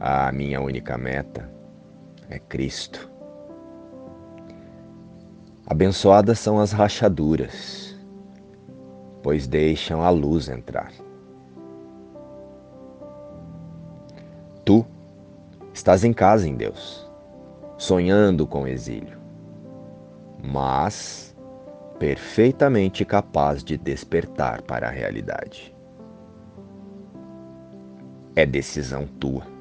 A minha única meta é Cristo. Abençoadas são as rachaduras, pois deixam a luz entrar. Tu estás em casa em Deus, sonhando com exílio, mas perfeitamente capaz de despertar para a realidade. É decisão tua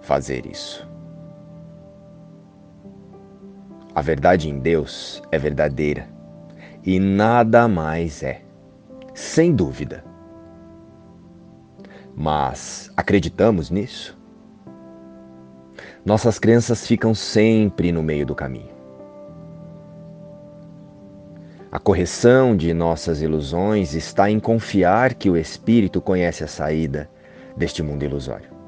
fazer isso. A verdade em Deus é verdadeira e nada mais é, sem dúvida. Mas acreditamos nisso? Nossas crenças ficam sempre no meio do caminho. A correção de nossas ilusões está em confiar que o Espírito conhece a saída deste mundo ilusório.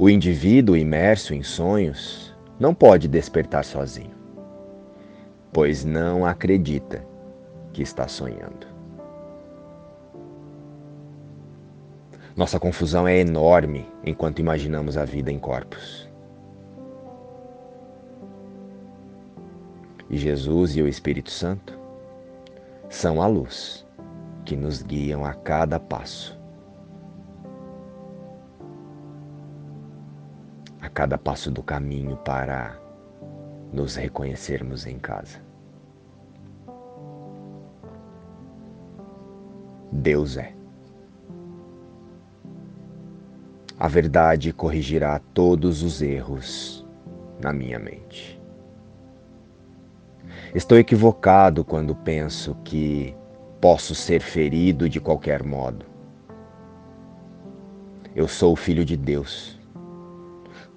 O indivíduo imerso em sonhos não pode despertar sozinho, pois não acredita que está sonhando. Nossa confusão é enorme enquanto imaginamos a vida em corpos. E Jesus e o Espírito Santo são a luz que nos guiam a cada passo. Cada passo do caminho para nos reconhecermos em casa. Deus é. A verdade corrigirá todos os erros na minha mente. Estou equivocado quando penso que posso ser ferido de qualquer modo. Eu sou o filho de Deus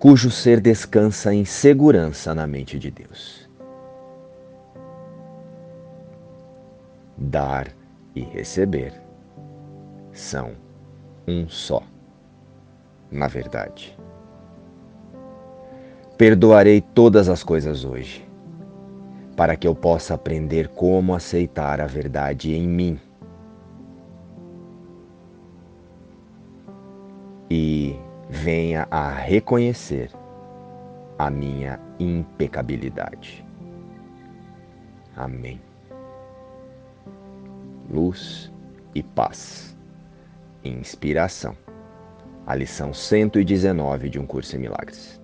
cujo ser descansa em segurança na mente de Deus. Dar e receber são um só, na verdade. Perdoarei todas as coisas hoje, para que eu possa aprender como aceitar a verdade em mim. E venha a reconhecer a minha impecabilidade. Amém. Luz e paz. Inspiração. A lição 119 de um curso em milagres.